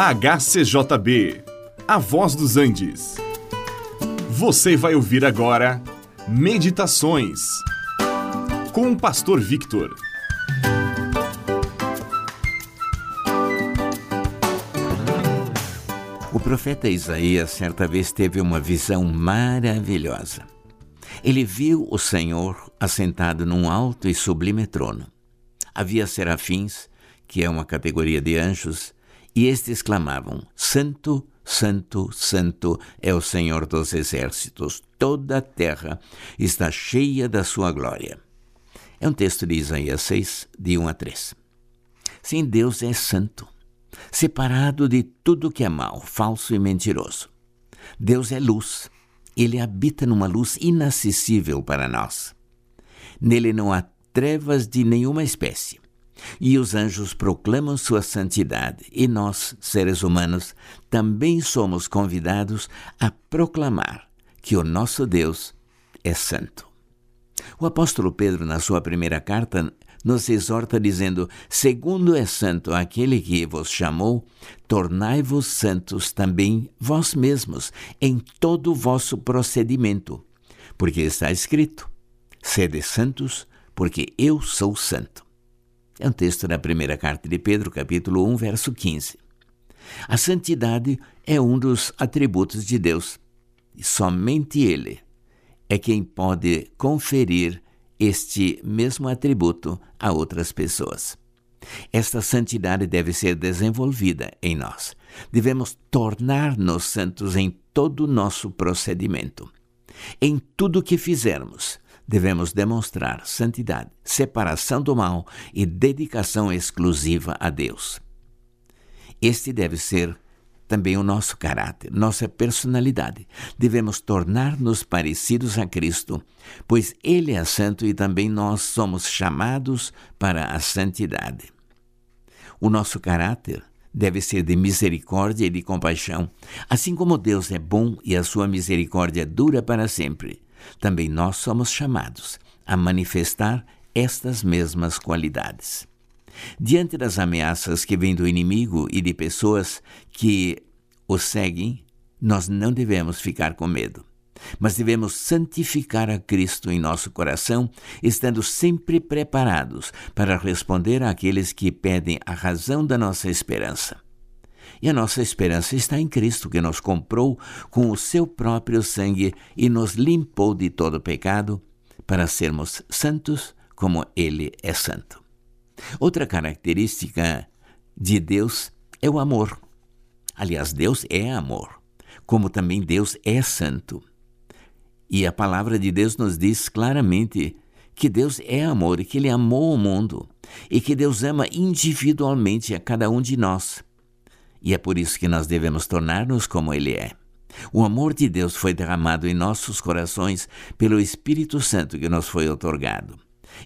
HCJB, A Voz dos Andes. Você vai ouvir agora Meditações com o Pastor Victor. O profeta Isaías certa vez teve uma visão maravilhosa. Ele viu o Senhor assentado num alto e sublime trono. Havia serafins, que é uma categoria de anjos, e estes clamavam: Santo, Santo, Santo é o Senhor dos exércitos, toda a terra está cheia da sua glória. É um texto de Isaías 6, de 1 a 3. Sim, Deus é santo, separado de tudo que é mal, falso e mentiroso. Deus é luz, ele habita numa luz inacessível para nós. Nele não há trevas de nenhuma espécie. E os anjos proclamam sua santidade, e nós, seres humanos, também somos convidados a proclamar que o nosso Deus é santo. O apóstolo Pedro, na sua primeira carta, nos exorta dizendo: Segundo é santo aquele que vos chamou, tornai-vos santos também vós mesmos, em todo o vosso procedimento. Porque está escrito: Sede santos, porque eu sou santo. É um texto da primeira carta de Pedro, capítulo 1, verso 15. A santidade é um dos atributos de Deus, e somente Ele é quem pode conferir este mesmo atributo a outras pessoas. Esta santidade deve ser desenvolvida em nós. Devemos tornar-nos santos em todo o nosso procedimento. Em tudo que fizermos, devemos demonstrar santidade, separação do mal e dedicação exclusiva a Deus. Este deve ser também o nosso caráter, nossa personalidade. Devemos tornar-nos parecidos a Cristo, pois Ele é santo e também nós somos chamados para a santidade. O nosso caráter deve ser de misericórdia e de compaixão. Assim como Deus é bom e a sua misericórdia dura para sempre, também nós somos chamados a manifestar estas mesmas qualidades. Diante das ameaças que vêm do inimigo e de pessoas que o seguem, nós não devemos ficar com medo, mas devemos santificar a Cristo em nosso coração, estando sempre preparados para responder àqueles que pedem a razão da nossa esperança. E a nossa esperança está em Cristo, que nos comprou com o seu próprio sangue e nos limpou de todo pecado, para sermos santos como Ele é santo. Outra característica de Deus é o amor. Aliás, Deus é amor, como também Deus é santo. E a palavra de Deus nos diz claramente que Deus é amor e que Ele amou o mundo e que Deus ama individualmente a cada um de nós. E é por isso que nós devemos tornar-nos como Ele é. O amor de Deus foi derramado em nossos corações pelo Espírito Santo que nos foi otorgado.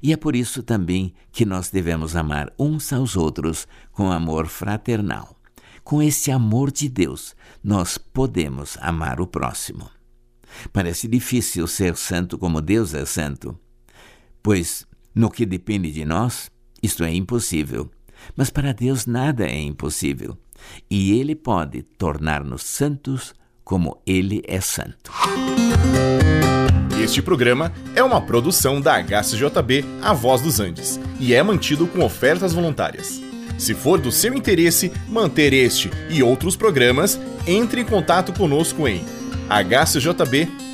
E é por isso também que nós devemos amar uns aos outros com amor fraternal. Com esse amor de Deus, nós podemos amar o próximo. Parece difícil ser santo como Deus é santo, pois no que depende de nós, isto é impossível. Mas para Deus nada é impossível e Ele pode tornar-nos santos como Ele é santo. Este programa é uma produção da HCJB A Voz dos Andes e é mantido com ofertas voluntárias. Se for do seu interesse manter este e outros programas, entre em contato conosco em hcjb.com.br.